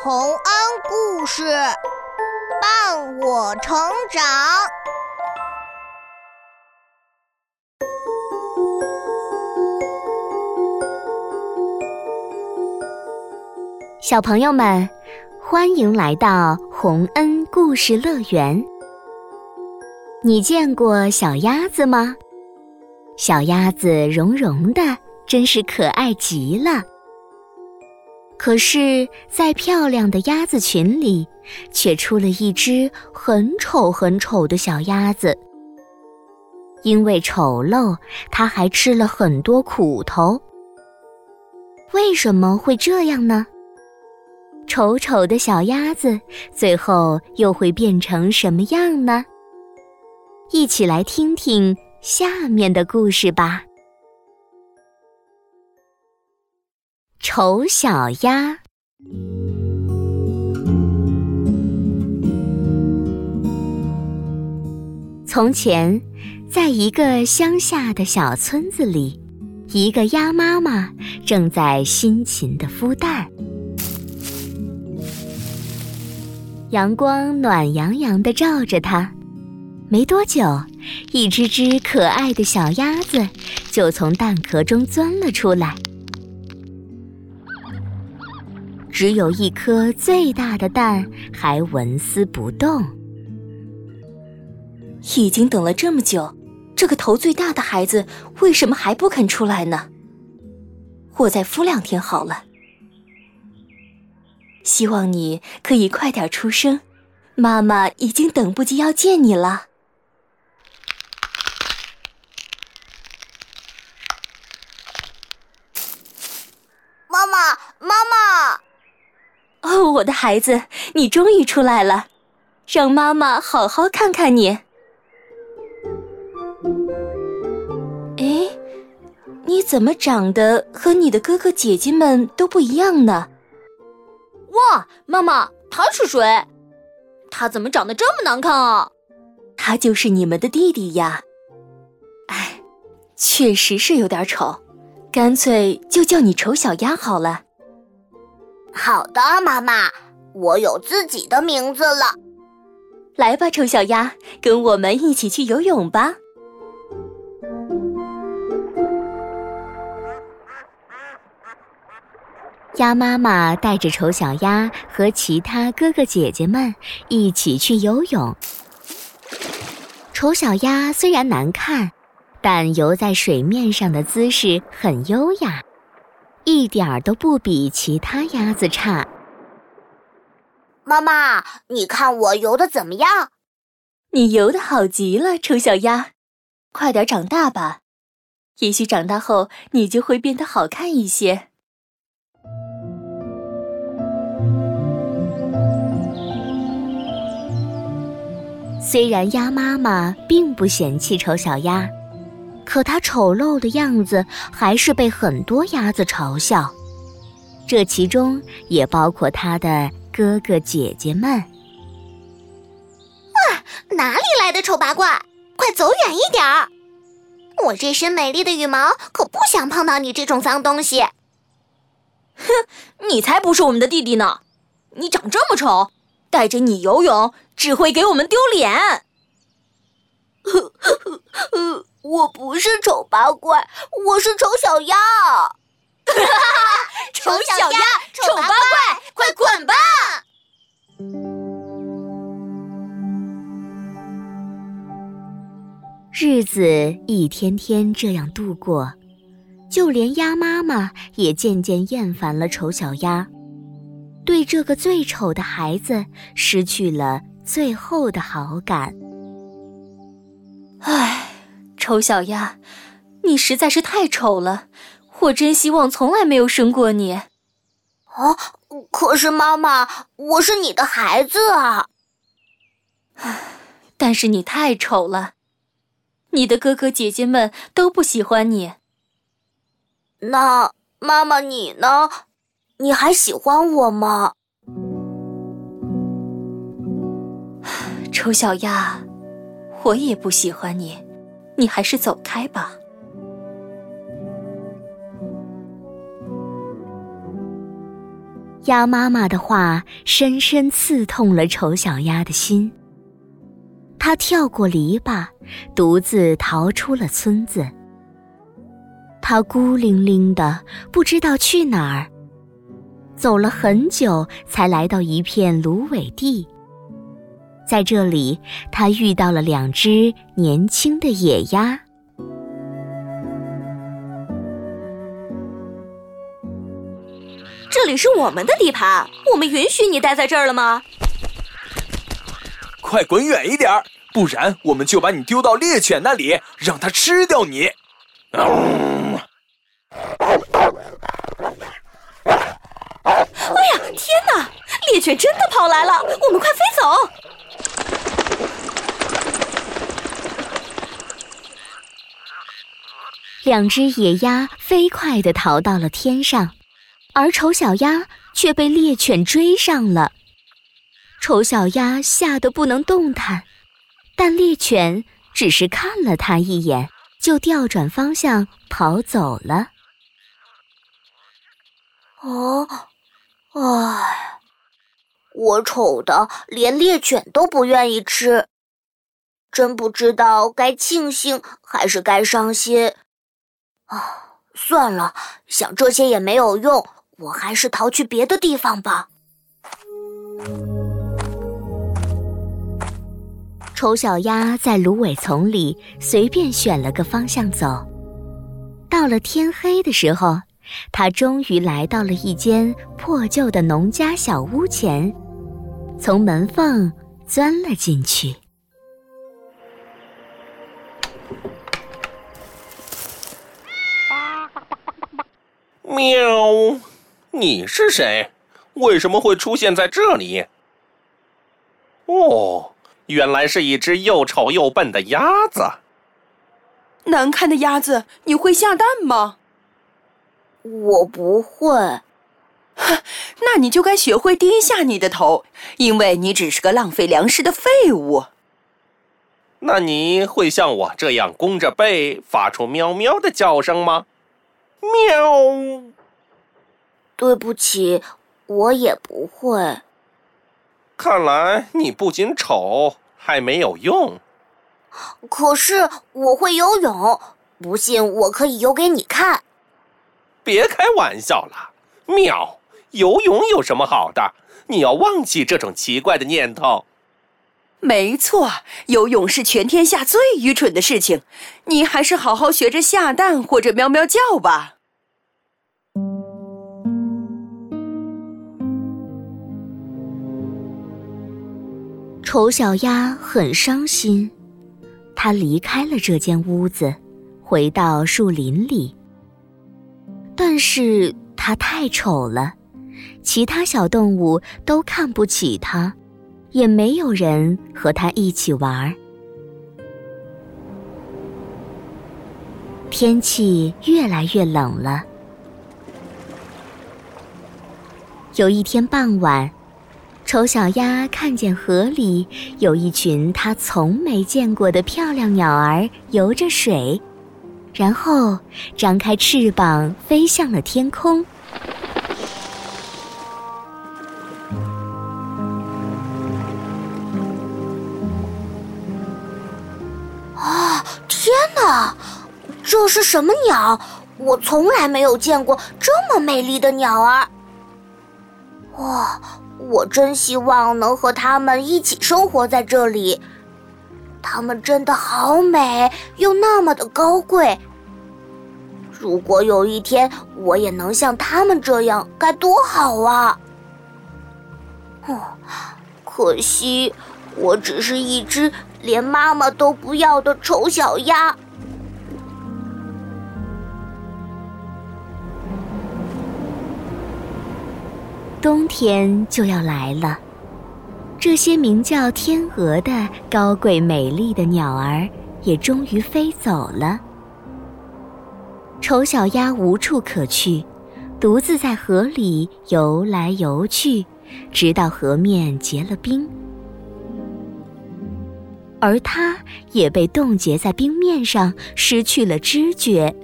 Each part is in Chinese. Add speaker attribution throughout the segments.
Speaker 1: 洪恩故事伴我成长。
Speaker 2: 小朋友们，欢迎来到洪恩故事乐园。你见过小鸭子吗？小鸭子绒绒的，真是可爱极了。可是，在漂亮的鸭子群里，却出了一只很丑很丑的小鸭子。因为丑陋，它还吃了很多苦头。为什么会这样呢？丑丑的小鸭子最后又会变成什么样呢？一起来听听下面的故事吧。丑小鸭。从前，在一个乡下的小村子里，一个鸭妈妈正在辛勤的孵蛋。阳光暖洋洋的照着它，没多久，一只只可爱的小鸭子就从蛋壳中钻了出来。只有一颗最大的蛋还纹丝不动。
Speaker 3: 已经等了这么久，这个头最大的孩子为什么还不肯出来呢？我再孵两天好了。希望你可以快点出生，妈妈已经等不及要见你了。
Speaker 1: 妈妈，妈妈。
Speaker 3: 哦，我的孩子，你终于出来了，让妈妈好好看看你。哎，你怎么长得和你的哥哥姐姐们都不一样呢？
Speaker 4: 哇，妈妈，他是谁？他怎么长得这么难看啊？
Speaker 3: 他就是你们的弟弟呀。哎，确实是有点丑，干脆就叫你丑小鸭好了。
Speaker 1: 好的，妈妈，我有自己的名字了。
Speaker 3: 来吧，丑小鸭，跟我们一起去游泳吧。
Speaker 2: 鸭妈妈带着丑小鸭和其他哥哥姐姐们一起去游泳。丑小鸭虽然难看，但游在水面上的姿势很优雅。一点儿都不比其他鸭子差。
Speaker 1: 妈妈，你看我游的怎么样？
Speaker 3: 你游的好极了，丑小鸭，快点长大吧，也许长大后你就会变得好看一些。
Speaker 2: 虽然鸭妈妈并不嫌弃丑小鸭。可他丑陋的样子还是被很多鸭子嘲笑，这其中也包括他的哥哥姐姐们。
Speaker 1: 哇，哪里来的丑八怪？快走远一点儿！我这身美丽的羽毛可不想碰到你这种脏东西。
Speaker 4: 哼，你才不是我们的弟弟呢！你长这么丑，带着你游泳只会给我们丢脸。
Speaker 1: 呵呵呵。我不是丑八怪，我是丑小鸭。
Speaker 4: 丑小鸭，丑八怪，快滚吧！
Speaker 2: 日子一天天这样度过，就连鸭妈妈也渐渐厌烦了丑小鸭，对这个最丑的孩子失去了最后的好感。
Speaker 3: 唉。丑小鸭，你实在是太丑了，我真希望从来没有生过你。
Speaker 1: 啊！可是妈妈，我是你的孩子啊。
Speaker 3: 但是你太丑了，你的哥哥姐姐们都不喜欢你。
Speaker 1: 那妈妈你呢？你还喜欢我吗？
Speaker 3: 丑小鸭，我也不喜欢你。你还是走开吧。
Speaker 2: 鸭妈妈的话深深刺痛了丑小鸭的心。它跳过篱笆，独自逃出了村子。它孤零零的，不知道去哪儿。走了很久，才来到一片芦苇地。在这里，他遇到了两只年轻的野鸭。
Speaker 4: 这里是我们的地盘，我们允许你待在这儿了吗？
Speaker 5: 快滚远一点儿，不然我们就把你丢到猎犬那里，让它吃掉你。
Speaker 4: 哎呀，天哪！猎犬真的跑来了，我们快飞走！
Speaker 2: 两只野鸭飞快地逃到了天上，而丑小鸭却被猎犬追上了。丑小鸭吓得不能动弹，但猎犬只是看了它一眼，就调转方向跑走了。
Speaker 1: 哦，唉，我丑的连猎犬都不愿意吃，真不知道该庆幸还是该伤心。啊，算了，想这些也没有用，我还是逃去别的地方吧。
Speaker 2: 丑小鸭在芦苇丛里随便选了个方向走，到了天黑的时候。它终于来到了一间破旧的农家小屋前，从门缝钻了进去。
Speaker 6: 喵，你是谁？为什么会出现在这里？哦，原来是一只又丑又笨的鸭子。
Speaker 7: 难看的鸭子，你会下蛋吗？
Speaker 1: 我不会，
Speaker 7: 哼，那你就该学会低下你的头，因为你只是个浪费粮食的废物。
Speaker 6: 那你会像我这样弓着背发出喵喵的叫声吗？喵。
Speaker 1: 对不起，我也不会。
Speaker 6: 看来你不仅丑，还没有用。
Speaker 1: 可是我会游泳，不信我可以游给你看。
Speaker 6: 别开玩笑了，喵！游泳有什么好的？你要忘记这种奇怪的念头。
Speaker 7: 没错，游泳是全天下最愚蠢的事情。你还是好好学着下蛋或者喵喵叫吧。
Speaker 2: 丑小鸭很伤心，它离开了这间屋子，回到树林里。但是它太丑了，其他小动物都看不起它，也没有人和它一起玩儿。天气越来越冷了。有一天傍晚，丑小鸭看见河里有一群它从没见过的漂亮鸟儿游着水。然后张开翅膀飞向了天空。
Speaker 1: 这是什么鸟？我从来没有见过这么美丽的鸟儿。哇！我真希望能和它们一起生活在这里。它们真的好美，又那么的高贵。如果有一天我也能像它们这样，该多好啊！哦，可惜我只是一只连妈妈都不要的丑小鸭。
Speaker 2: 冬天就要来了。这些名叫天鹅的高贵美丽的鸟儿也终于飞走了。丑小鸭无处可去，独自在河里游来游去，直到河面结了冰，而它也被冻结在冰面上，失去了知觉。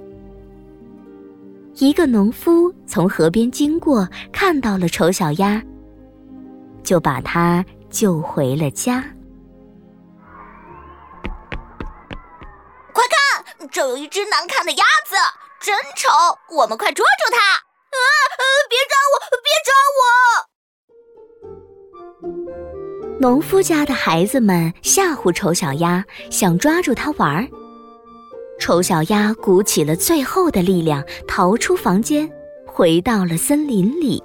Speaker 2: 一个农夫从河边经过，看到了丑小鸭，就把它救回了家。
Speaker 1: 快看，这有一只难看的鸭子，真丑！我们快捉住它！啊，别抓
Speaker 2: 我，别抓我！农夫家的孩子们吓唬丑小鸭，想抓住它玩儿。丑小鸭鼓起了最后的力量，逃出房间，回到了森林里。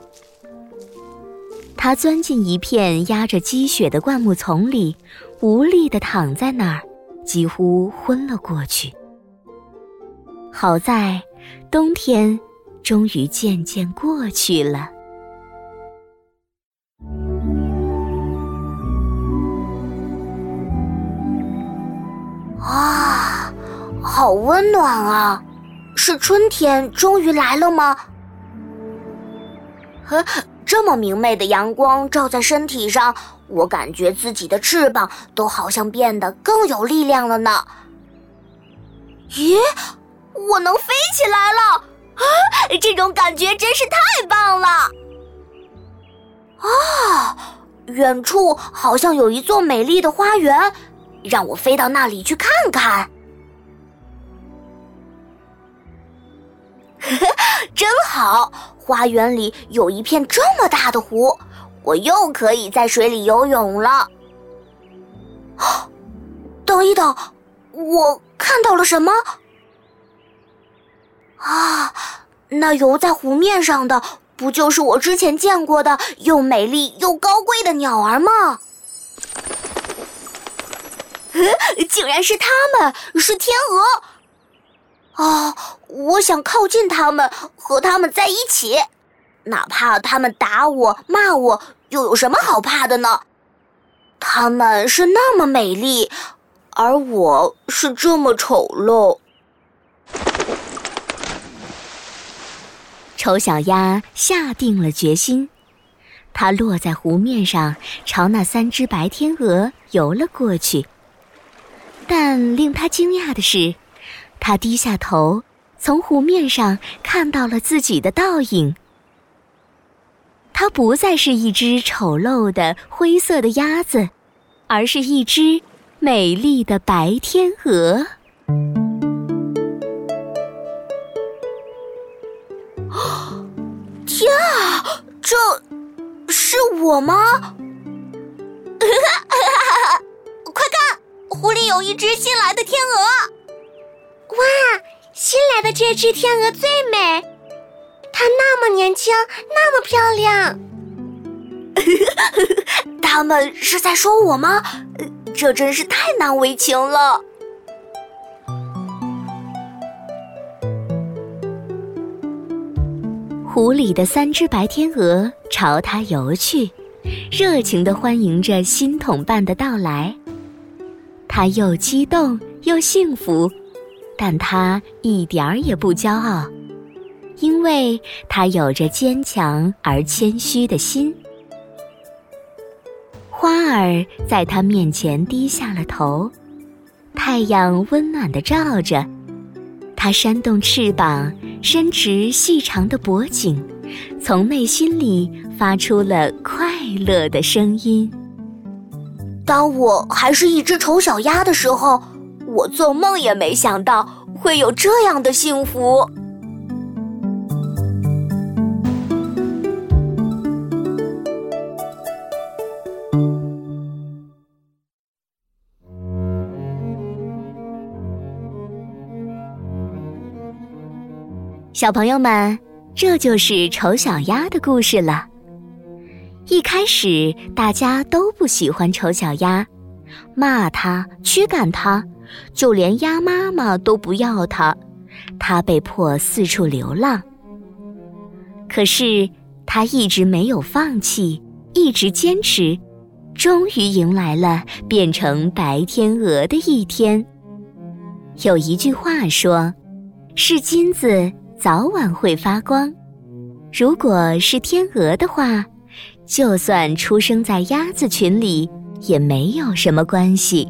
Speaker 2: 它钻进一片压着积雪的灌木丛里，无力地躺在那儿，几乎昏了过去。好在，冬天终于渐渐过去了。
Speaker 1: 好温暖啊！是春天终于来了吗？呵，这么明媚的阳光照在身体上，我感觉自己的翅膀都好像变得更有力量了呢。咦，我能飞起来了！啊，这种感觉真是太棒了！啊，远处好像有一座美丽的花园，让我飞到那里去看看。真好，花园里有一片这么大的湖，我又可以在水里游泳了。等一等，我看到了什么？啊，那游在湖面上的，不就是我之前见过的又美丽又高贵的鸟儿吗？竟然是它们，是天鹅。啊！我想靠近他们，和他们在一起，哪怕他们打我、骂我，又有什么好怕的呢？他们是那么美丽，而我是这么丑陋。
Speaker 2: 丑小鸭下定了决心，它落在湖面上，朝那三只白天鹅游了过去。但令它惊讶的是。他低下头，从湖面上看到了自己的倒影。它不再是一只丑陋的灰色的鸭子，而是一只美丽的白天鹅。
Speaker 1: 天啊，这是我吗？快看，湖里有一只新来的天鹅。
Speaker 8: 哇，新来的这只天鹅最美，它那么年轻，那么漂亮。
Speaker 1: 他们是在说我吗？这真是太难为情了。
Speaker 2: 湖里的三只白天鹅朝它游去，热情的欢迎着新同伴的到来。它又激动又幸福。但他一点儿也不骄傲，因为他有着坚强而谦虚的心。花儿在他面前低下了头，太阳温暖的照着，它扇动翅膀，伸直细长的脖颈，从内心里发出了快乐的声音。
Speaker 1: 当我还是一只丑小鸭的时候。我做梦也没想到会有这样的幸福。
Speaker 2: 小朋友们，这就是丑小鸭的故事了。一开始，大家都不喜欢丑小鸭，骂它，驱赶它。就连鸭妈妈都不要它，它被迫四处流浪。可是它一直没有放弃，一直坚持，终于迎来了变成白天鹅的一天。有一句话说：“是金子早晚会发光。”如果是天鹅的话，就算出生在鸭子群里，也没有什么关系。